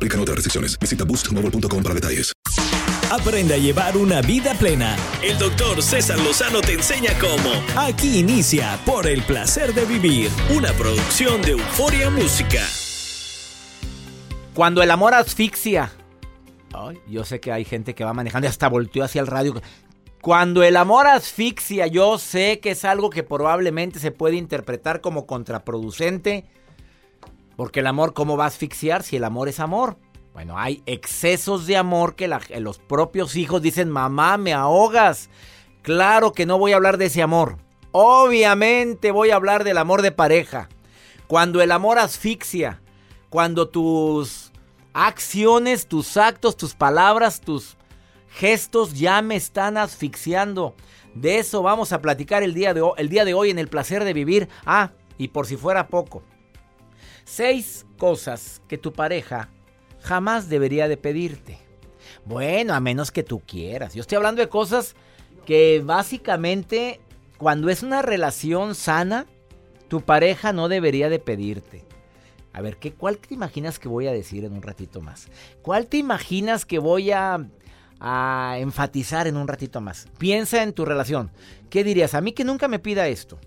Aplican otras restricciones. Visita boostmobile.com para detalles. Aprende a llevar una vida plena. El doctor César Lozano te enseña cómo. Aquí inicia Por el placer de vivir, una producción de Euforia Música. Cuando el amor asfixia. Ay, yo sé que hay gente que va manejando y hasta volteó hacia el radio. Cuando el amor asfixia, yo sé que es algo que probablemente se puede interpretar como contraproducente. Porque el amor, ¿cómo va a asfixiar si el amor es amor? Bueno, hay excesos de amor que la- los propios hijos dicen, mamá, me ahogas. Claro que no voy a hablar de ese amor. Obviamente voy a hablar del amor de pareja. Cuando el amor asfixia, cuando tus acciones, tus actos, tus palabras, tus gestos ya me están asfixiando. De eso vamos a platicar el día de, el día de hoy en el placer de vivir. Ah, y por si fuera poco. Seis cosas que tu pareja jamás debería de pedirte. Bueno, a menos que tú quieras. Yo estoy hablando de cosas que básicamente cuando es una relación sana, tu pareja no debería de pedirte. A ver, ¿qué, ¿cuál te imaginas que voy a decir en un ratito más? ¿Cuál te imaginas que voy a, a enfatizar en un ratito más? Piensa en tu relación. ¿Qué dirías? A mí que nunca me pida esto.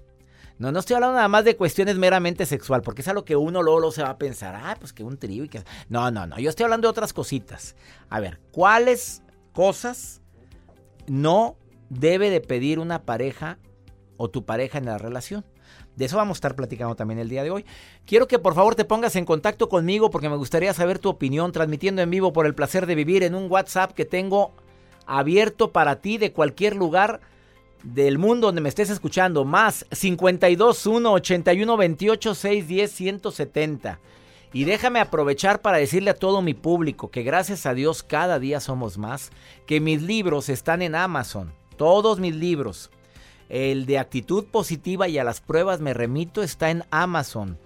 No, no estoy hablando nada más de cuestiones meramente sexual, porque es algo que uno luego, luego se va a pensar, ah, pues que un trío y que... No, no, no, yo estoy hablando de otras cositas. A ver, ¿cuáles cosas no debe de pedir una pareja o tu pareja en la relación? De eso vamos a estar platicando también el día de hoy. Quiero que por favor te pongas en contacto conmigo porque me gustaría saber tu opinión transmitiendo en vivo por el placer de vivir en un WhatsApp que tengo abierto para ti de cualquier lugar del mundo donde me estés escuchando. Más 521 81 28 610 170. Y déjame aprovechar para decirle a todo mi público que gracias a Dios cada día somos más, que mis libros están en Amazon, todos mis libros. El de actitud positiva y a las pruebas me remito está en Amazon.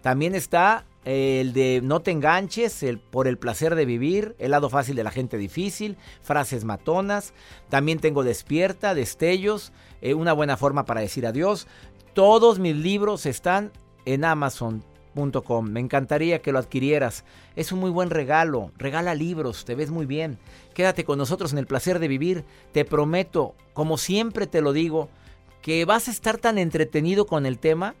También está el de no te enganches, por el placer de vivir, el lado fácil de la gente difícil, frases matonas. También tengo despierta, destellos, eh, una buena forma para decir adiós. Todos mis libros están en Amazon.com. Me encantaría que lo adquirieras. Es un muy buen regalo. Regala libros, te ves muy bien. Quédate con nosotros en el placer de vivir. Te prometo, como siempre te lo digo, que vas a estar tan entretenido con el tema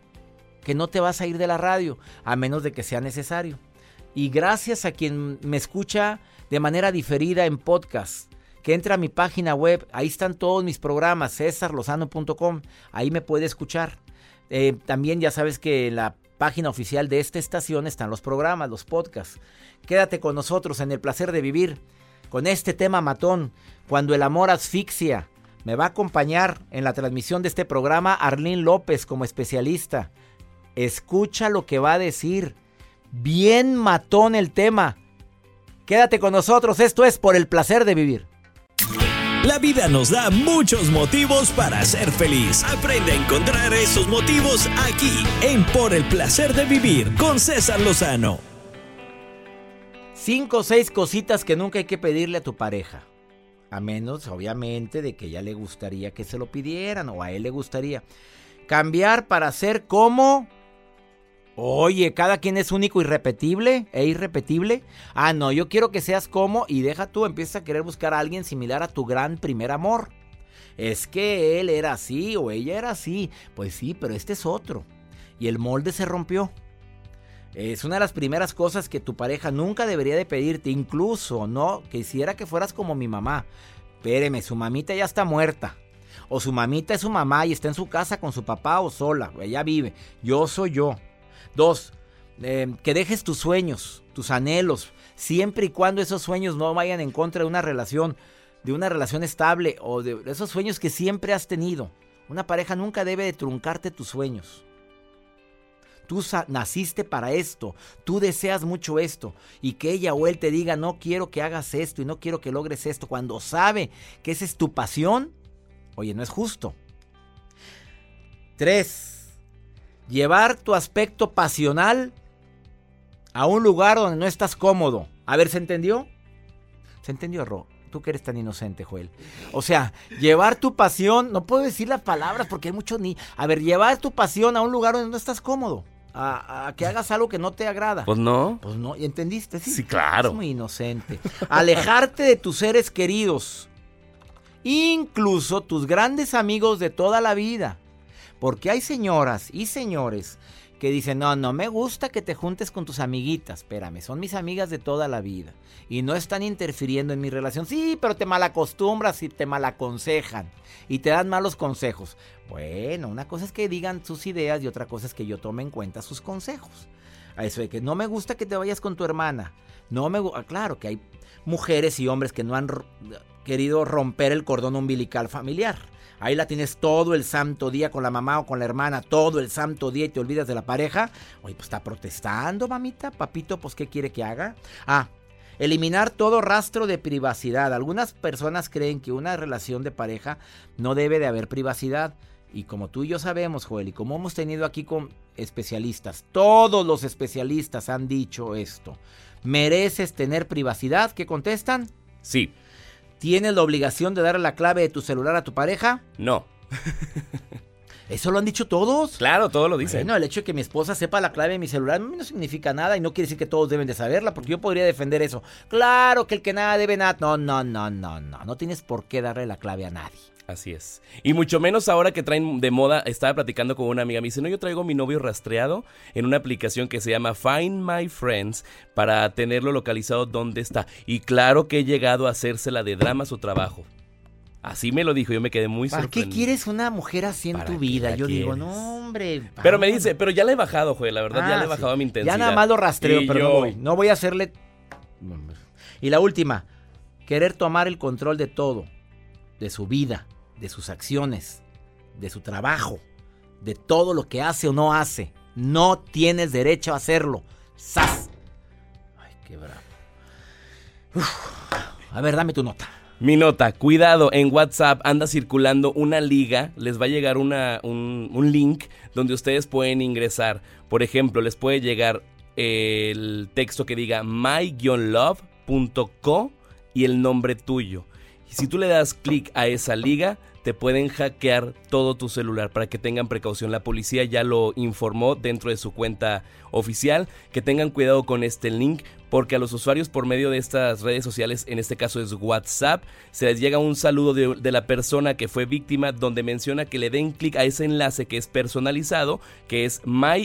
que no te vas a ir de la radio, a menos de que sea necesario. Y gracias a quien me escucha de manera diferida en podcast, que entra a mi página web, ahí están todos mis programas, cesarlozano.com, ahí me puede escuchar. Eh, también ya sabes que en la página oficial de esta estación están los programas, los podcasts. Quédate con nosotros en el placer de vivir con este tema matón, cuando el amor asfixia. Me va a acompañar en la transmisión de este programa Arlene López como especialista. Escucha lo que va a decir. Bien matón el tema. Quédate con nosotros, esto es por el placer de vivir. La vida nos da muchos motivos para ser feliz. Aprende a encontrar esos motivos aquí en Por el placer de vivir con César Lozano. Cinco o seis cositas que nunca hay que pedirle a tu pareja. A menos, obviamente, de que ella le gustaría que se lo pidieran o a él le gustaría. Cambiar para ser como... Oye, cada quien es único, irrepetible e irrepetible. Ah, no, yo quiero que seas como y deja tú, empieza a querer buscar a alguien similar a tu gran primer amor. Es que él era así o ella era así. Pues sí, pero este es otro. Y el molde se rompió. Es una de las primeras cosas que tu pareja nunca debería de pedirte, incluso, ¿no? Quisiera que fueras como mi mamá. Espéreme, su mamita ya está muerta. O su mamita es su mamá y está en su casa con su papá o sola. Ella vive. Yo soy yo. Dos, eh, que dejes tus sueños, tus anhelos, siempre y cuando esos sueños no vayan en contra de una relación, de una relación estable o de esos sueños que siempre has tenido. Una pareja nunca debe de truncarte tus sueños. Tú naciste para esto, tú deseas mucho esto y que ella o él te diga no quiero que hagas esto y no quiero que logres esto cuando sabe que esa es tu pasión, oye, no es justo. Tres, llevar tu aspecto pasional a un lugar donde no estás cómodo. A ver, ¿se entendió? ¿Se entendió, Ro? Tú que eres tan inocente, Joel. O sea, llevar tu pasión, no puedo decir las palabras porque hay mucho ni... A ver, llevar tu pasión a un lugar donde no estás cómodo a, que hagas algo que no te agrada. Pues no. Pues no, ¿y entendiste? Sí, claro. Es muy inocente. Alejarte de tus seres queridos. Incluso tus grandes amigos de toda la vida. Porque hay señoras y señores que dicen, no, no me gusta que te juntes con tus amiguitas, espérame, son mis amigas de toda la vida y no están interfiriendo en mi relación. Sí, pero te malacostumbras y te malaconsejan y te dan malos consejos. Bueno, una cosa es que digan sus ideas y otra cosa es que yo tome en cuenta sus consejos. A eso de que no me gusta que te vayas con tu hermana. No me ah, claro que hay mujeres y hombres que no han querido romper el cordón umbilical familiar. Ahí la tienes todo el santo día con la mamá o con la hermana, todo el santo día y te olvidas de la pareja. Oye, pues está protestando, mamita, papito, pues ¿qué quiere que haga? Ah, eliminar todo rastro de privacidad. Algunas personas creen que una relación de pareja no debe de haber privacidad. Y como tú y yo sabemos, Joel, y como hemos tenido aquí con especialistas, todos los especialistas han dicho esto. ¿Mereces tener privacidad? ¿Qué contestan? Sí. ¿Tienes la obligación de darle la clave de tu celular a tu pareja? No. ¿Eso lo han dicho todos? Claro, todo lo dicen. Bueno, el hecho de que mi esposa sepa la clave de mi celular no significa nada y no quiere decir que todos deben de saberla, porque yo podría defender eso. Claro que el que nada debe nada. No, no, no, no, no. No tienes por qué darle la clave a nadie. Así es. Y mucho menos ahora que traen de moda, estaba platicando con una amiga, me dice, no, yo traigo mi novio rastreado en una aplicación que se llama Find My Friends para tenerlo localizado donde está. Y claro que he llegado a hacérsela de drama su trabajo. Así me lo dijo, yo me quedé muy ¿Para sorprendido. qué quieres una mujer así en tu vida? Yo digo, no, hombre. Pero me dice, pero ya le he bajado, Joel, la verdad, ya le he ah, bajado a mi intensidad. Ya nada más lo rastreo, pero no voy. No voy a hacerle... Y la última, querer tomar el control de todo, de su vida de sus acciones, de su trabajo, de todo lo que hace o no hace. No tienes derecho a hacerlo. ¡Sas! Ay, qué bravo. A ver, dame tu nota. Mi nota, cuidado, en WhatsApp anda circulando una liga, les va a llegar una, un, link donde ustedes pueden ingresar. Por ejemplo, les puede llegar el texto que diga my-love.co y el nombre tuyo. Y si tú le das clic a esa liga, te pueden hackear todo tu celular para que tengan precaución. La policía ya lo informó dentro de su cuenta oficial, que tengan cuidado con este link porque a los usuarios por medio de estas redes sociales, en este caso es WhatsApp, se les llega un saludo de, la persona que fue víctima donde menciona que le den clic a ese enlace que es personalizado, que es my-love.com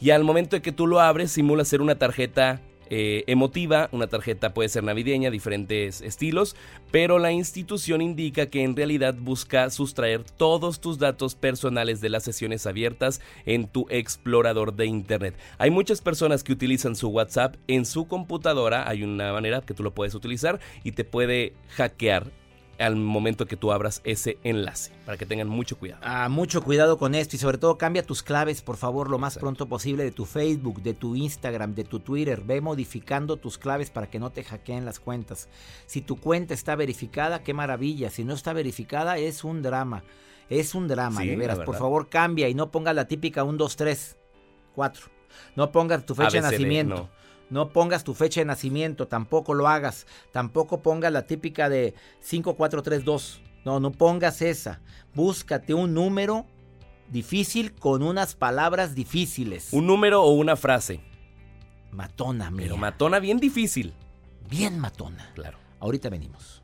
y al momento de que tú lo abres simula ser una tarjeta eh, emotiva, una tarjeta puede ser navideña, diferentes estilos, pero la institución indica que en realidad busca sustraer todos tus datos personales de las sesiones abiertas en tu explorador de Internet. Hay muchas personas que utilizan su WhatsApp en su computadora, hay una manera que tú lo puedes utilizar y te puede hackear al momento que tú abras ese enlace, para que tengan mucho cuidado. Ah, mucho cuidado con esto y sobre todo cambia tus claves, por favor, lo más pronto posible de tu Facebook, de tu Instagram, de tu Twitter. Ve modificando tus claves para que no te hackeen las cuentas. Si tu cuenta está verificada, qué maravilla. Si no está verificada, es un drama. Es un drama, de veras. Por favor, cambia y no pongas la típica 1, 2, 3, 4. No pongas tu fecha de nacimiento. No pongas tu fecha de nacimiento, tampoco lo hagas. Tampoco pongas la típica de 5432. No, no pongas esa. Búscate un número difícil con unas palabras difíciles. Un número o una frase. Matona, mira. Pero matona bien difícil. Bien matona. Claro. Ahorita venimos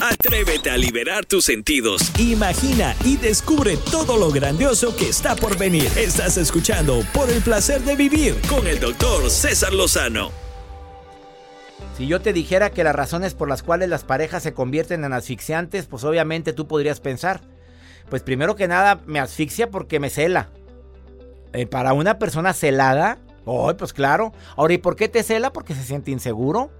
Atrévete a liberar tus sentidos. Imagina y descubre todo lo grandioso que está por venir. Estás escuchando Por el placer de vivir con el doctor César Lozano. Si yo te dijera que las razones por las cuales las parejas se convierten en asfixiantes, pues obviamente tú podrías pensar. Pues primero que nada me asfixia porque me cela. Eh, para una persona celada, oh, pues claro. Ahora, ¿y por qué te cela? Porque se siente inseguro.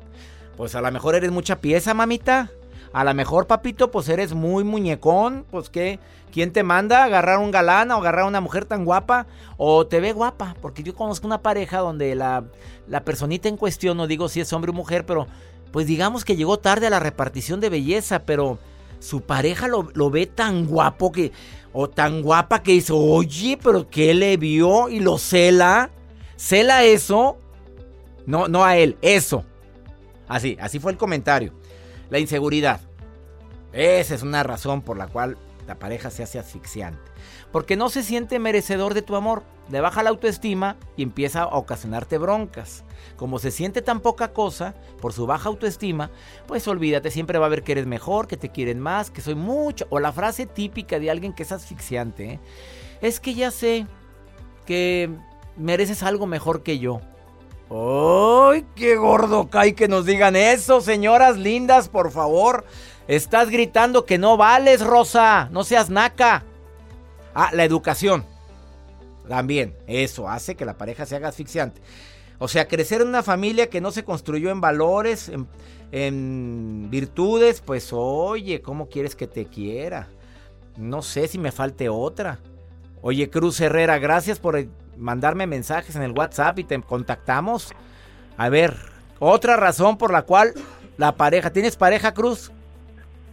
Pues a lo mejor eres mucha pieza, mamita. A lo mejor, papito, pues eres muy muñecón. Pues qué, ¿quién te manda a agarrar un galán o agarrar a una mujer tan guapa? O te ve guapa. Porque yo conozco una pareja donde la, la personita en cuestión, no digo si es hombre o mujer, pero pues digamos que llegó tarde a la repartición de belleza, pero su pareja lo, lo ve tan guapo que, o tan guapa que dice, oye, pero ¿qué le vio? Y lo cela. ¿Cela eso? No, no a él, eso. Así, así fue el comentario. La inseguridad. Esa es una razón por la cual la pareja se hace asfixiante. Porque no se siente merecedor de tu amor. Le baja la autoestima y empieza a ocasionarte broncas. Como se siente tan poca cosa por su baja autoestima, pues olvídate, siempre va a ver que eres mejor, que te quieren más, que soy mucho. O la frase típica de alguien que es asfixiante. ¿eh? Es que ya sé que mereces algo mejor que yo. ¡Ay, qué gordo cae que nos digan eso, señoras lindas, por favor! Estás gritando que no vales, Rosa. No seas naca. Ah, la educación. También, eso hace que la pareja se haga asfixiante. O sea, crecer en una familia que no se construyó en valores, en, en virtudes, pues oye, ¿cómo quieres que te quiera? No sé si me falte otra. Oye, Cruz Herrera, gracias por mandarme mensajes en el WhatsApp y te contactamos. A ver, otra razón por la cual la pareja. ¿Tienes pareja, Cruz?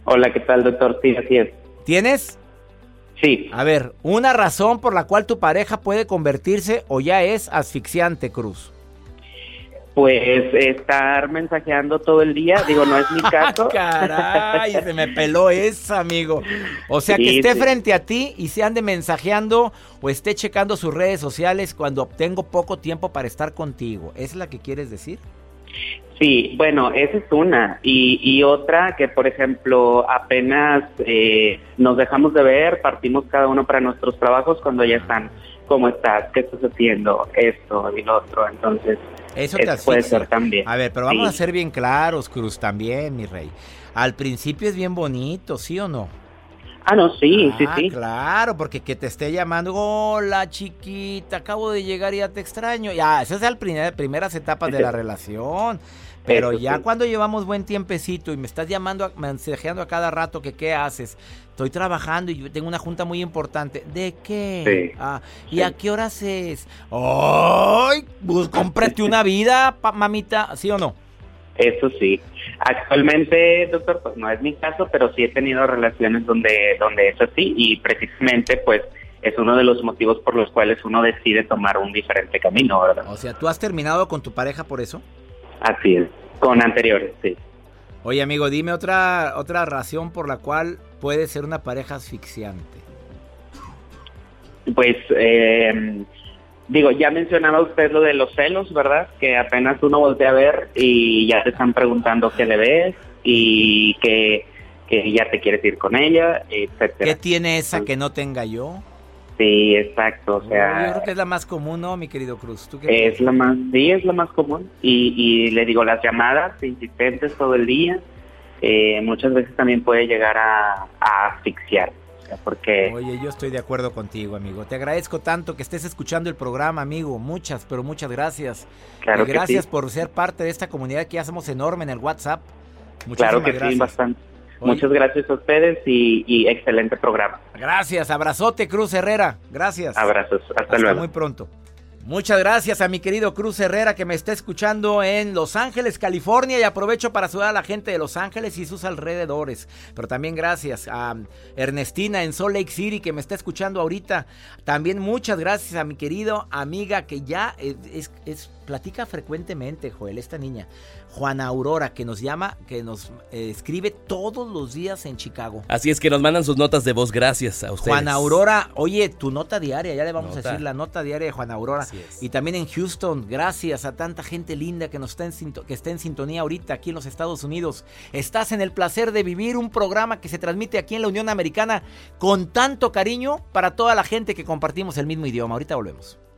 Hola, ¿qué tal, doctor? Sí, así es. ¿Tienes? Sí. A ver, una razón por la cual tu pareja puede convertirse o ya es asfixiante, Cruz. Pues estar mensajeando todo el día, digo, no es mi caso. Caray, se me peló esa, amigo. O sea, que esté frente a ti y se ande mensajeando o esté checando sus redes sociales cuando tengo poco tiempo para estar contigo. ¿Es la que quieres decir? Sí, bueno, esa es una. Y, y otra que, por ejemplo, apenas eh, nos dejamos de ver, partimos cada uno para nuestros trabajos cuando ya están, ¿cómo estás? ¿Qué estás haciendo? Esto y lo otro. Entonces, eso te puede ser también. A ver, pero vamos a ser bien claros, Cruz, también, mi rey. Al principio es bien bonito, ¿sí o no? Ah, no, sí, sí, ah, sí. Claro, porque que te esté llamando, hola chiquita, acabo de llegar y ya te extraño. Ya, esas son las primeras etapas de la relación. Pero ya cuando llevamos buen tiempecito y me estás llamando, mensajeando a cada rato que qué haces, estoy trabajando y yo tengo una junta muy importante. ¿De qué? Ah, ¿Y a qué horas es? ¡Ay! Pues cómprate una vida, mamita, ¿sí o no? Eso sí. Actualmente, doctor, pues no es mi caso, pero sí he tenido relaciones donde, donde es así y precisamente pues es uno de los motivos por los cuales uno decide tomar un diferente camino, ¿verdad? O sea, ¿tú has terminado con tu pareja por eso? Así es, con anteriores, sí. Oye, amigo, dime otra, otra razón por la cual puede ser una pareja asfixiante. Pues, eh, digo, ya mencionaba usted lo de los celos, ¿verdad? Que apenas uno voltea a ver y ya te están preguntando qué le ves y que, que ya te quieres ir con ella, etcétera. ¿Qué tiene esa que no tenga yo? Sí, exacto, o sea... Yo creo que es la más común, ¿no, mi querido Cruz? es la más, sí, es la más común. Y, y le digo, las llamadas insistentes todo el día, eh, muchas veces también puede llegar a, asfixiar. Porque... Oye, yo estoy de acuerdo contigo, amigo. Te agradezco tanto que estés escuchando el programa, amigo. Muchas, pero muchas gracias. Claro y gracias por ser parte de esta comunidad que ya somos enorme en el WhatsApp. Muchísimas claro que gracias. sí, bastante. Muchas gracias a ustedes y, excelente programa. Gracias, abrazote Cruz Herrera. Gracias. Abrazos, hasta, hasta luego. muy pronto. Muchas gracias a mi querido Cruz Herrera que me está escuchando en Los Ángeles, California y aprovecho para saludar a la gente de Los Ángeles y sus alrededores. Pero también gracias a Ernestina en Salt Lake City que me está escuchando ahorita. También muchas gracias a mi querido amiga que ya es, es platica frecuentemente, Joel, esta niña. Juana Aurora, que nos llama, que nos eh, escribe todos los días en Chicago. Así es que nos mandan sus notas de voz, gracias a ustedes. Juana Aurora, oye, tu nota diaria, ya le vamos a decir la nota diaria de Juana Aurora. Y también en Houston, gracias a tanta gente linda que nos está en, que está en sintonía ahorita aquí en los Estados Unidos. Estás en el placer de vivir un programa que se transmite aquí en la Unión Americana con tanto cariño para toda la gente que compartimos el mismo idioma. Ahorita volvemos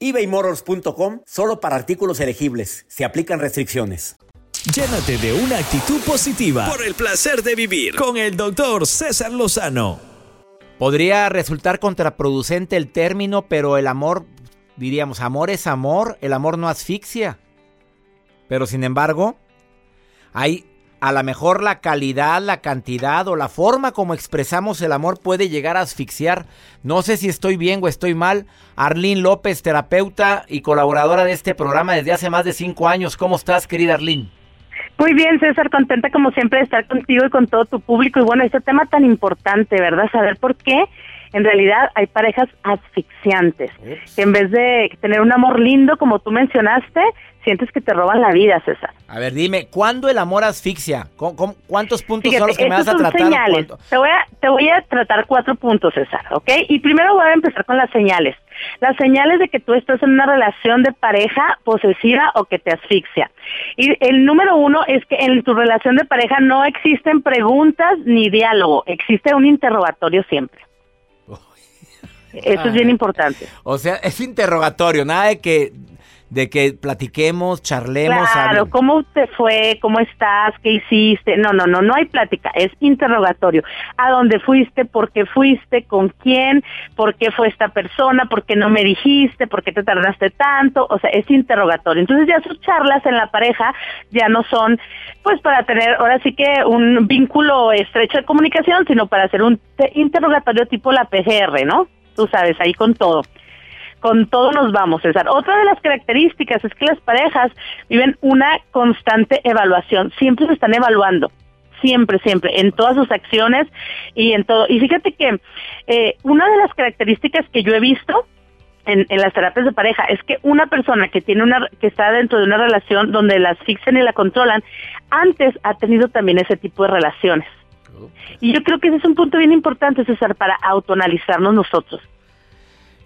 ebaymotors.com solo para artículos elegibles. Se aplican restricciones. Llénate de una actitud positiva por el placer de vivir con el doctor César Lozano. Podría resultar contraproducente el término, pero el amor, diríamos, amor es amor, el amor no asfixia. Pero sin embargo, hay a lo mejor la calidad, la cantidad o la forma como expresamos el amor puede llegar a asfixiar. No sé si estoy bien o estoy mal. Arlene López, terapeuta y colaboradora de este programa desde hace más de cinco años. ¿Cómo estás, querida Arlene? Muy bien, César, contenta como siempre de estar contigo y con todo tu público. Y bueno, este tema tan importante, ¿verdad? Saber por qué en realidad hay parejas asfixiantes, que en vez de tener un amor lindo, como tú mencionaste, sientes que te roban la vida, César. A ver, dime, ¿cuándo el amor asfixia? cuántos puntos son los que me vas a tratar? Señales. Te voy a, te voy a tratar cuatro puntos, César, ¿ok? Y primero voy a empezar con las señales. Las señales de que tú estás en una relación de pareja posesiva o que te asfixia. Y el número uno es que en tu relación de pareja no existen preguntas ni diálogo, existe un interrogatorio siempre. Eso es bien importante. O sea, es interrogatorio, nada de que de que platiquemos, charlemos. Claro, ¿cómo te fue? ¿Cómo estás? ¿Qué hiciste? No, no, no, no hay plática, es interrogatorio. ¿A dónde fuiste? ¿Por qué fuiste? ¿Con quién? ¿Por qué fue esta persona? ¿Por qué no me dijiste? ¿Por qué te tardaste tanto? O sea, es interrogatorio. Entonces ya sus charlas en la pareja ya no son pues para tener ahora sí que un vínculo estrecho de comunicación, sino para hacer un interrogatorio tipo la PGR, ¿no? Tú sabes, ahí con todo. Con todo nos vamos, César. Otra de las características es que las parejas viven una constante evaluación, siempre se están evaluando siempre, siempre, en todas sus acciones y en todo. Y fíjate que eh, una de las características que yo he visto en, en, las terapias de pareja es que una persona que tiene una que está dentro de una relación donde la asfixian y la controlan, antes ha tenido también ese tipo de relaciones. Y yo creo que ese es un punto bien importante, César, para autoanalizarnos nosotros.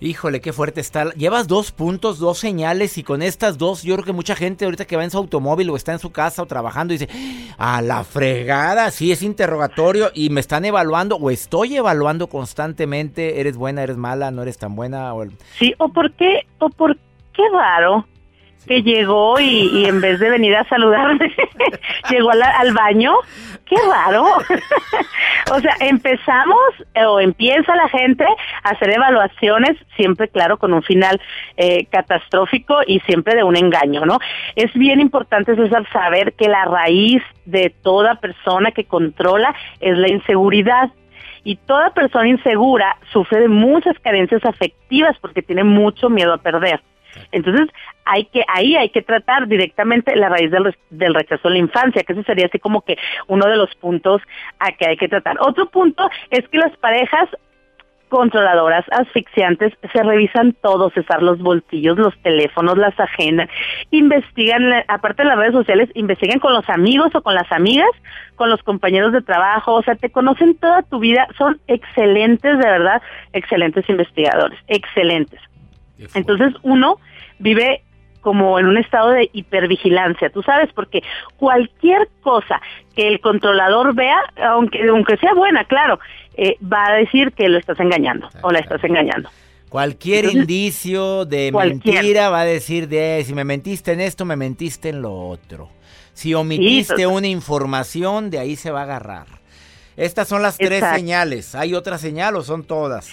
Híjole, qué fuerte está. Llevas dos puntos, dos señales y con estas dos, yo creo que mucha gente ahorita que va en su automóvil o está en su casa o trabajando dice, a la fregada, sí es interrogatorio y me están evaluando o estoy evaluando constantemente, eres buena, eres mala, no eres tan buena. O... Sí, o por qué, o por qué raro que llegó y, en vez de venir a saludarme, llegó al baño. Qué raro. o sea, empezamos eh, o empieza la gente a hacer evaluaciones, siempre, claro, con un final eh, catastrófico y siempre de un engaño, ¿no? Es bien importante, César, saber que la raíz de toda persona que controla es la inseguridad y toda persona insegura sufre de muchas carencias afectivas porque tiene mucho miedo a perder. Entonces, hay que ahí hay que tratar directamente la raíz del, del rechazo en la infancia, que ese sería así como que uno de los puntos a que hay que tratar. Otro punto es que las parejas controladoras, asfixiantes, se revisan todos, César, los bolsillos, los teléfonos, las agendas, investigan, aparte de las redes sociales, investigan con los amigos o con las amigas, con los compañeros de trabajo, o sea, te conocen toda tu vida, son excelentes, de verdad, excelentes investigadores, excelentes. Entonces uno vive como en un estado de hipervigilancia, tú sabes, porque cualquier cosa que el controlador vea, aunque, aunque sea buena, claro, eh, va a decir que lo estás engañando o la estás engañando. Cualquier indicio de mentira va a decir de si me mentiste en esto, me mentiste en lo otro. Si omitiste una información, de ahí se va a agarrar. Estas son las tres señales. ¿Hay otra señal o son todas?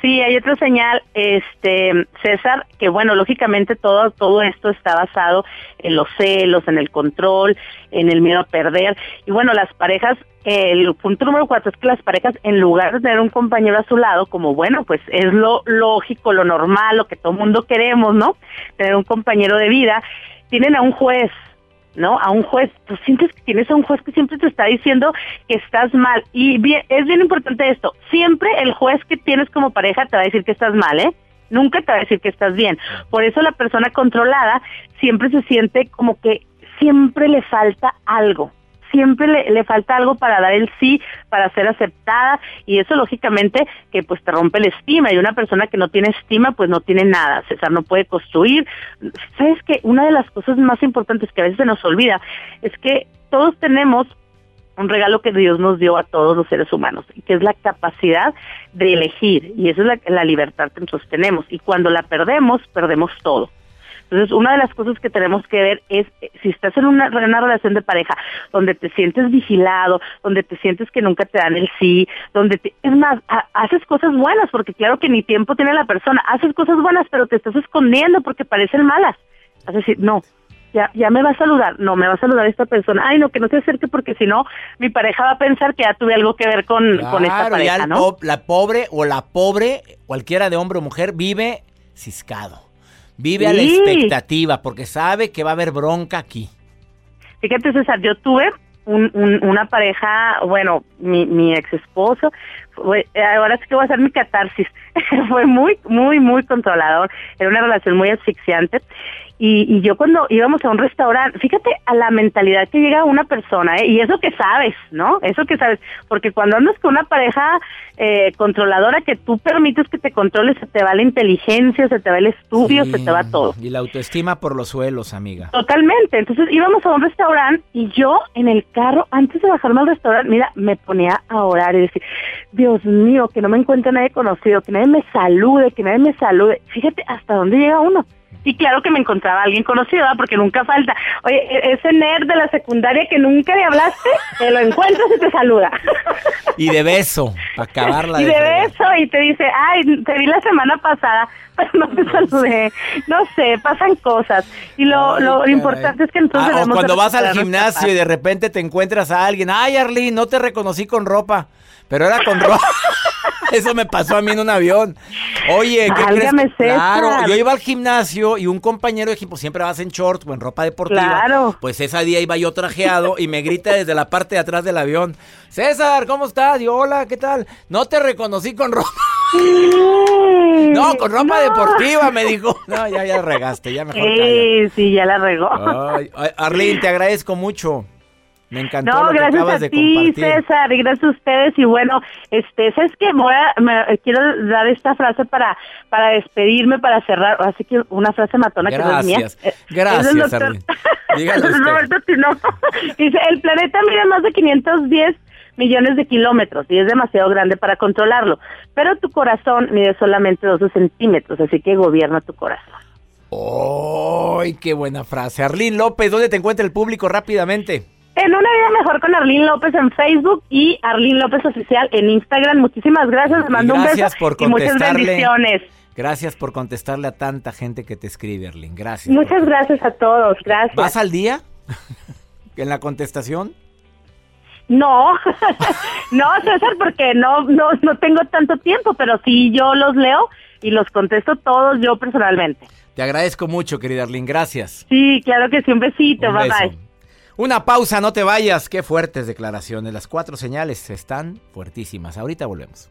Sí, hay otra señal, este César, que bueno, lógicamente todo todo esto está basado en los celos, en el control, en el miedo a perder. Y bueno, las parejas, el punto número cuatro es que las parejas, en lugar de tener un compañero a su lado, como bueno, pues es lo lógico, lo normal, lo que todo mundo queremos, ¿no? Tener un compañero de vida, tienen a un juez, ¿no? A un juez, tú sientes que tienes a un juez que siempre te está diciendo que estás mal. Y bien, es bien importante esto, siempre el juez que tienes como pareja te va a decir que estás mal, ¿eh? Nunca te va a decir que estás bien. Por eso la persona controlada siempre se siente como que siempre le falta algo, siempre le, le, falta algo para dar el sí, para ser aceptada y eso lógicamente que pues te rompe la estima y una persona que no tiene estima pues no tiene nada, César no puede construir. Sabes que una de las cosas más importantes que a veces se nos olvida es que todos tenemos un regalo que Dios nos dio a todos los seres humanos, que es la capacidad de elegir, y esa es la, la libertad que nosotros tenemos, y cuando la perdemos, perdemos todo. Entonces, una de las cosas que tenemos que ver es eh, si estás en una, relación de pareja donde te sientes vigilado, donde te sientes que nunca te dan el sí, donde te, es más, haces cosas buenas, porque claro que ni tiempo tiene la persona, haces cosas buenas, pero te estás escondiendo porque parecen malas. Es decir, no, ya, ya me va a saludar, no, me va a saludar esta persona, ay, no, que no se acerque porque si no, mi pareja va a pensar que ya tuve algo que ver con, con esta pareja, ¿no? la pobre o la pobre, cualquiera de hombre o mujer, vive ciscado. Vive a la expectativa porque sabe que va a haber bronca aquí. Fíjate, César, yo tuve un, una pareja, bueno, mi, mi ex esposo, ahora sí que voy a hacer mi catarsis, fue muy, muy, muy controlador, era una relación muy asfixiante y, y yo cuando íbamos a un restaurante, fíjate a la mentalidad que llega una persona, ¿eh? y eso que sabes, ¿no? Eso que sabes, porque cuando andas con una pareja eh, controladora que tú permites que te controle, se te va la inteligencia, se te va el estudio, se te va todo. Y la autoestima por los suelos, amiga. Totalmente. Entonces íbamos a un restaurante y yo en el carro, antes de bajarme al restaurante, mira, me ponía a orar y decir, Dios mío, que no me encuentre nadie conocido, que nadie me salude, que nadie me salude. Fíjate hasta dónde llega uno. Y claro que me encontraba alguien conocido, porque nunca falta. Oye, e-, ese nerd de la secundaria que nunca le hablaste, te lo encuentras y te saluda. Y de beso, para acabarla. Y de, beso, y te dice, ay, te vi la semana pasada, pero no te saludé. No sé, pasan cosas. Y lo, lo importante es que entonces... Ah, o cuando vas al gimnasio y de repente te encuentras a alguien, ay, Arlene, no te reconocí con ropa, pero era con ropa. Eso me pasó a mí en un avión. Oye, ¿qué crees? Claro, yo iba al gimnasio y un compañero de equipo, siempre vas en shorts o en ropa deportiva. Claro. Pues ese día iba yo trajeado y me grita desde la parte de atrás del avión. César, ¿cómo estás? Y hola, ¿qué tal? No te reconocí con ropa. no, con ropa deportiva, me dijo. No, ya, ya regaste, ya mejor. Sí, sí, ya la regó. Ay, Arlene, te agradezco mucho. Me encantó no, lo que gracias acabas a ti, César, y gracias a ustedes. Y bueno, este, ¿sabes qué? Voy a, quiero dar esta frase para para despedirme, para cerrar. Así que una frase matona que no es mía. Eh, gracias, es Roberto Dice, el planeta mide más de 510 millones de kilómetros y es demasiado grande para controlarlo. Pero tu corazón mide solamente 12 centímetros, así que gobierna tu corazón. ¡Ay, qué buena frase! Arlín López, ¿dónde te encuentra el público rápidamente? En una vida mejor con Arlín López en Facebook y Arlín López Oficial en Instagram. Muchísimas gracias, les mando un beso por y muchas bendiciones. Gracias por contestarle a tanta gente que te escribe, Arlín. Gracias. Muchas gracias a todos, gracias. ¿Vas al día en la contestación? No, no, César, porque no, no, no tengo tanto tiempo, pero sí yo los leo y los contesto todos yo personalmente. Te agradezco mucho, querida Arlín, gracias. Sí, claro que sí, un besito, bye bye. Una pausa, no te vayas. Qué fuertes declaraciones. Las cuatro señales están fuertísimas. Ahorita volvemos.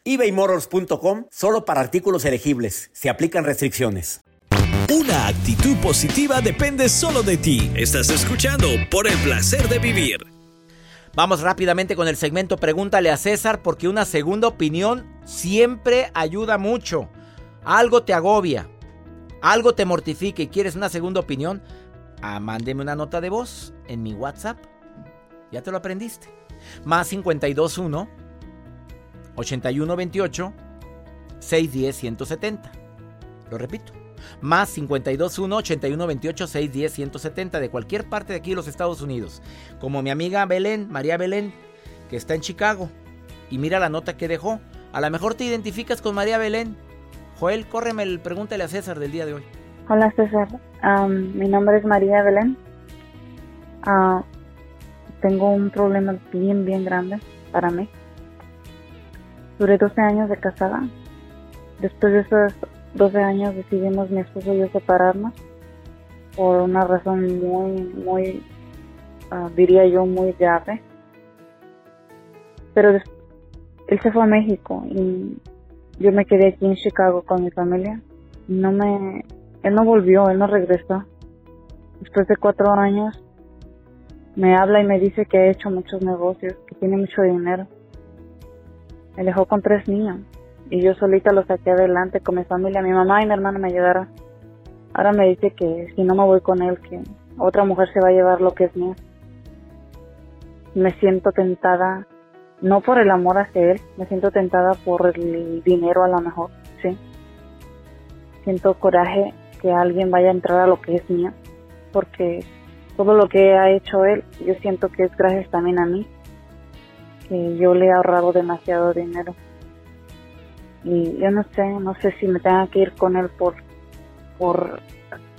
ebaymotors.com solo para artículos elegibles. Se aplican restricciones. Una actitud positiva depende solo de ti. Estás escuchando por el placer de vivir. Vamos rápidamente con el segmento Pregúntale a César porque una segunda opinión siempre ayuda mucho. Algo te agobia, algo te mortifica y quieres una segunda opinión, ah, mándeme una nota de voz en mi WhatsApp. Ya te lo aprendiste. Más 521 8128 610 170. Lo repito. Más 521 8128 610 170 de cualquier parte de aquí de los Estados Unidos. Como mi amiga Belén, María Belén, que está en Chicago. Y mira la nota que dejó. A lo mejor te identificas con María Belén. Joel, córreme el pregúntale a César del día de hoy. Hola César, mi nombre es María Belén. Ah, tengo un problema bien, bien grande para mí. Duré 12 años de casada. Después de esos 12 años decidimos mi esposo y yo separarnos por una razón muy, muy, ah, diría yo, muy grave. Pero él se fue a México y yo me quedé aquí en Chicago con mi familia. No me, él no volvió, él no regresó. Después de cuatro años me habla y me dice que ha hecho muchos negocios, que tiene mucho dinero me dejó con tres niños y yo solita lo saqué adelante con mi familia. Mi mamá y mi hermana me ayudaron. Ahora me dice que si no me voy con él, que otra mujer se va a llevar lo que es mío. Me siento tentada, no por el amor hacia él, me siento tentada por el dinero a lo mejor, sí. Siento coraje que alguien vaya a entrar a lo que es mío, porque todo lo que ha hecho él, yo siento que es gracias también a mí yo le he ahorrado demasiado dinero. Y yo no sé, no sé si me tenga que ir con él por, por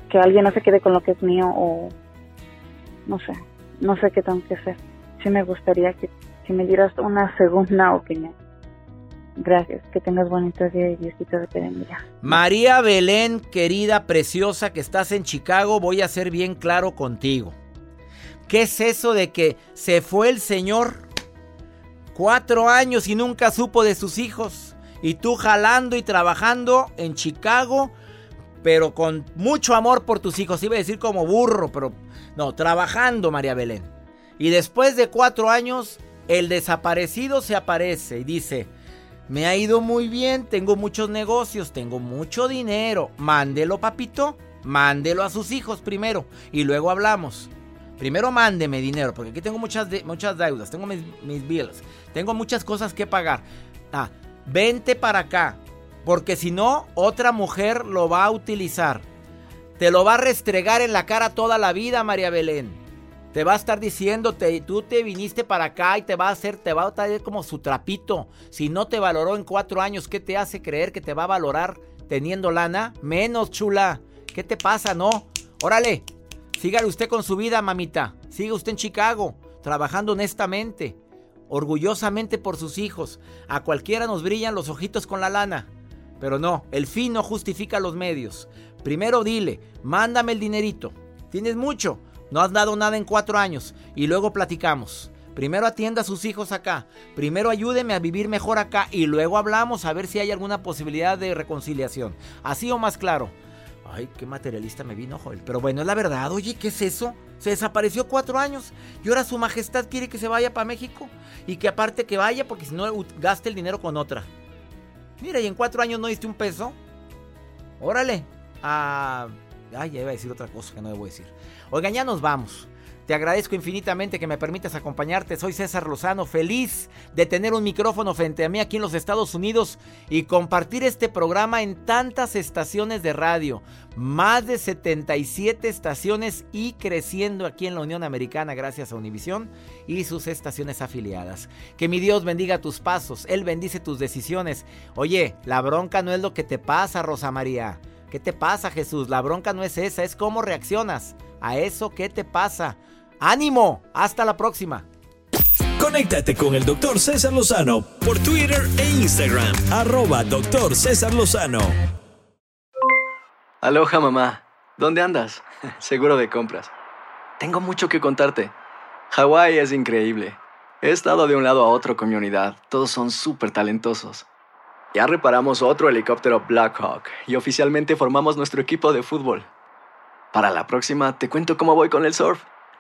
que alguien no se quede con lo que es mío o no sé, no sé qué tengo que hacer. Sí me gustaría que, que me dieras una segunda opinión. Gracias, que tengas bonito día y Diosito te bendiga. María Belén, querida, preciosa, que estás en Chicago, voy a ser bien claro contigo. ¿Qué es eso de que se fue el Señor Cuatro años y nunca supo de sus hijos. Y tú jalando y trabajando en Chicago, pero con mucho amor por tus hijos. Iba a decir como burro, pero no, trabajando, María Belén. Y después de cuatro años, el desaparecido se aparece y dice, me ha ido muy bien, tengo muchos negocios, tengo mucho dinero. Mándelo, papito, mándelo a sus hijos primero y luego hablamos. Primero mándeme dinero, porque aquí tengo muchas, muchas deudas, tengo mis, mis tengo muchas cosas que pagar. Ah, vente para acá, porque si no, otra mujer lo va a utilizar. Te lo va a restregar en la cara toda la vida, María Belén. Te va a estar diciéndote, tú te viniste para acá y te va a hacer, te va a traer como su trapito. Si no te valoró en cuatro años, ¿qué te hace creer que te va a valorar teniendo lana? Menos, chula. ¿Qué te pasa? No. Órale, Siga usted con su vida, mamita. Siga usted en Chicago, trabajando honestamente, orgullosamente por sus hijos. A cualquiera nos brillan los ojitos con la lana. Pero no, el fin no justifica los medios. Primero dile, mándame el dinerito. Tienes mucho, no has dado nada en cuatro años. Y luego platicamos. Primero atienda a sus hijos acá. Primero ayúdeme a vivir mejor acá. Y luego hablamos a ver si hay alguna posibilidad de reconciliación. Así o más claro. Ay, qué materialista me vino, Joel. Pero bueno, es la verdad. Oye, ¿qué es eso? Se desapareció cuatro años y ahora su majestad quiere que se vaya para México. Y que aparte que vaya porque si no gaste el dinero con otra. Mira, y en cuatro años no diste un peso. Órale. Ah, ay, ya iba a decir otra cosa que no debo decir. Oigan, ya nos vamos. Te agradezco infinitamente que me permitas acompañarte. Soy César Lozano, feliz de tener un micrófono frente a mí aquí en los Estados Unidos y compartir este programa en tantas estaciones de radio. Más de 77 estaciones y creciendo aquí en la Unión Americana gracias a Univisión y sus estaciones afiliadas. Que mi Dios bendiga tus pasos, Él bendice tus decisiones. Oye, la bronca no es lo que te pasa, Rosa María. ¿Qué te pasa, Jesús? La bronca no es esa, es cómo reaccionas a eso que te pasa. ¡Ánimo! Hasta la próxima. Conéctate con el doctor César Lozano por Twitter e Instagram. Arroba doctor César Lozano. Aloha mamá. ¿Dónde andas? Seguro de compras. Tengo mucho que contarte. Hawái es increíble. He estado de un lado a otro con mi unidad. Todos son súper talentosos. Ya reparamos otro helicóptero Blackhawk y oficialmente formamos nuestro equipo de fútbol. Para la próxima te cuento cómo voy con el surf